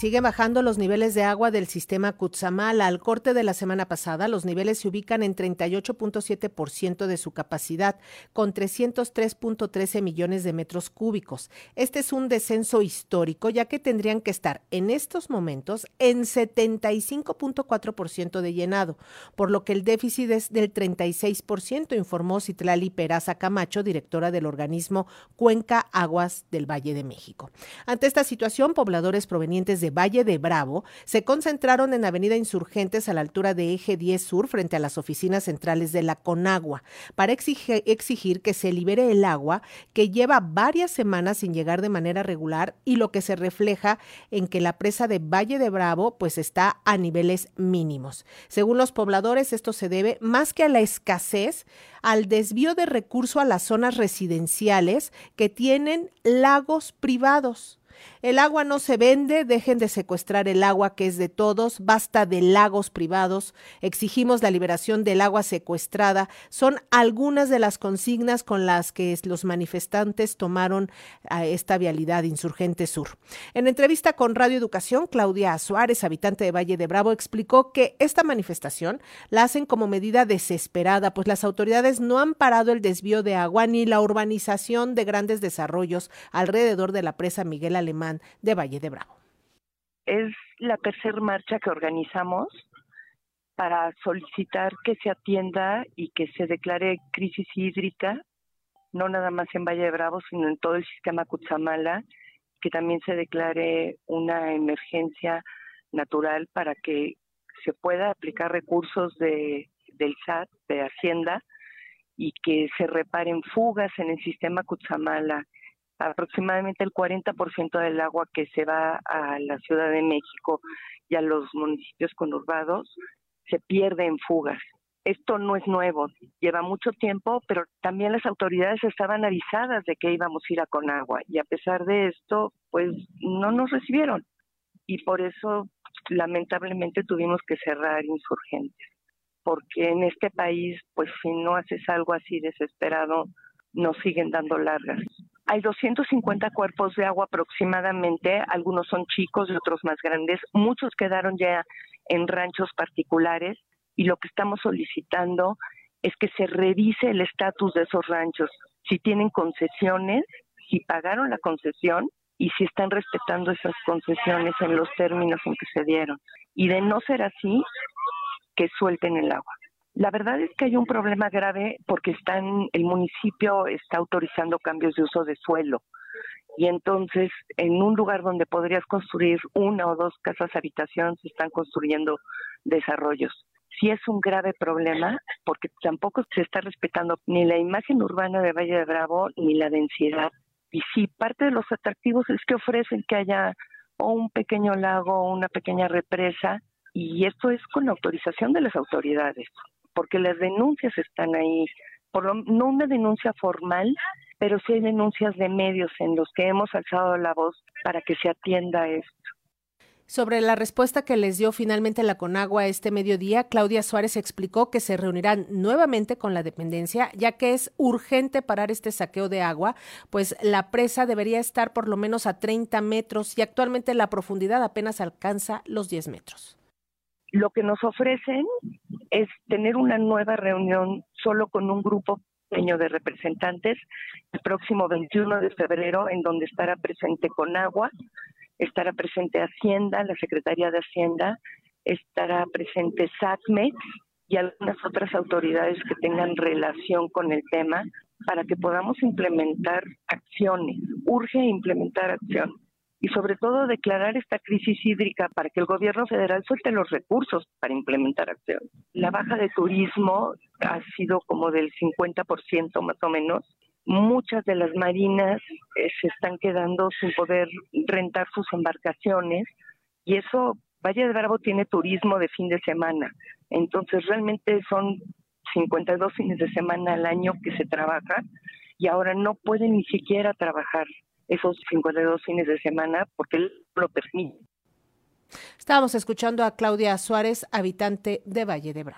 Siguen bajando los niveles de agua del sistema Cutzamala. Al corte de la semana pasada, los niveles se ubican en 38.7% de su capacidad, con 303.13 millones de metros cúbicos. Este es un descenso histórico, ya que tendrían que estar en estos momentos en 75.4% de llenado, por lo que el déficit es del 36%, informó Citlali Peraza Camacho, directora del organismo Cuenca Aguas del Valle de México. Ante esta situación, pobladores provenientes de Valle de Bravo se concentraron en Avenida Insurgentes a la altura de Eje 10 Sur frente a las oficinas centrales de la Conagua para exigir que se libere el agua que lleva varias semanas sin llegar de manera regular y lo que se refleja en que la presa de Valle de Bravo pues está a niveles mínimos. Según los pobladores esto se debe más que a la escasez al desvío de recurso a las zonas residenciales que tienen lagos privados. El agua no se vende, dejen de secuestrar el agua que es de todos, basta de lagos privados, exigimos la liberación del agua secuestrada. Son algunas de las consignas con las que los manifestantes tomaron a esta vialidad Insurgente Sur. En entrevista con Radio Educación, Claudia Suárez, habitante de Valle de Bravo, explicó que esta manifestación la hacen como medida desesperada, pues las autoridades no han parado el desvío de agua ni la urbanización de grandes desarrollos alrededor de la presa Miguel Alemán de Valle de Bravo. Es la tercera marcha que organizamos para solicitar que se atienda y que se declare crisis hídrica, no nada más en Valle de Bravo, sino en todo el sistema Cutzamala, que también se declare una emergencia natural para que se pueda aplicar recursos de, del SAT, de Hacienda, y que se reparen fugas en el sistema Cutzamala aproximadamente el 40% del agua que se va a la Ciudad de México y a los municipios conurbados se pierde en fugas. Esto no es nuevo, lleva mucho tiempo, pero también las autoridades estaban avisadas de que íbamos a ir a Conagua y a pesar de esto, pues no nos recibieron y por eso lamentablemente tuvimos que cerrar insurgentes, porque en este país, pues si no haces algo así desesperado, nos siguen dando largas. Hay 250 cuerpos de agua aproximadamente, algunos son chicos y otros más grandes, muchos quedaron ya en ranchos particulares y lo que estamos solicitando es que se revise el estatus de esos ranchos, si tienen concesiones, si pagaron la concesión y si están respetando esas concesiones en los términos en que se dieron. Y de no ser así, que suelten el agua. La verdad es que hay un problema grave porque están, el municipio está autorizando cambios de uso de suelo y entonces en un lugar donde podrías construir una o dos casas habitación se están construyendo desarrollos. Sí es un grave problema porque tampoco se está respetando ni la imagen urbana de Valle de Bravo ni la densidad. Y sí, parte de los atractivos es que ofrecen que haya o un pequeño lago o una pequeña represa y esto es con la autorización de las autoridades porque las denuncias están ahí, por lo, no una denuncia formal, pero sí hay denuncias de medios en los que hemos alzado la voz para que se atienda esto. Sobre la respuesta que les dio finalmente la Conagua este mediodía, Claudia Suárez explicó que se reunirán nuevamente con la dependencia, ya que es urgente parar este saqueo de agua, pues la presa debería estar por lo menos a 30 metros y actualmente la profundidad apenas alcanza los 10 metros. Lo que nos ofrecen es tener una nueva reunión solo con un grupo pequeño de representantes el próximo 21 de febrero, en donde estará presente Conagua, estará presente Hacienda, la Secretaría de Hacienda, estará presente SACMEX y algunas otras autoridades que tengan relación con el tema para que podamos implementar acciones. Urge implementar acciones y sobre todo declarar esta crisis hídrica para que el gobierno federal suelte los recursos para implementar acción. La baja de turismo ha sido como del 50% más o menos. Muchas de las marinas eh, se están quedando sin poder rentar sus embarcaciones y eso, Valle de Bravo tiene turismo de fin de semana. Entonces realmente son 52 fines de semana al año que se trabaja y ahora no pueden ni siquiera trabajar esos 52 fines de semana porque él lo permite. Estábamos escuchando a Claudia Suárez, habitante de Valle de Bravo.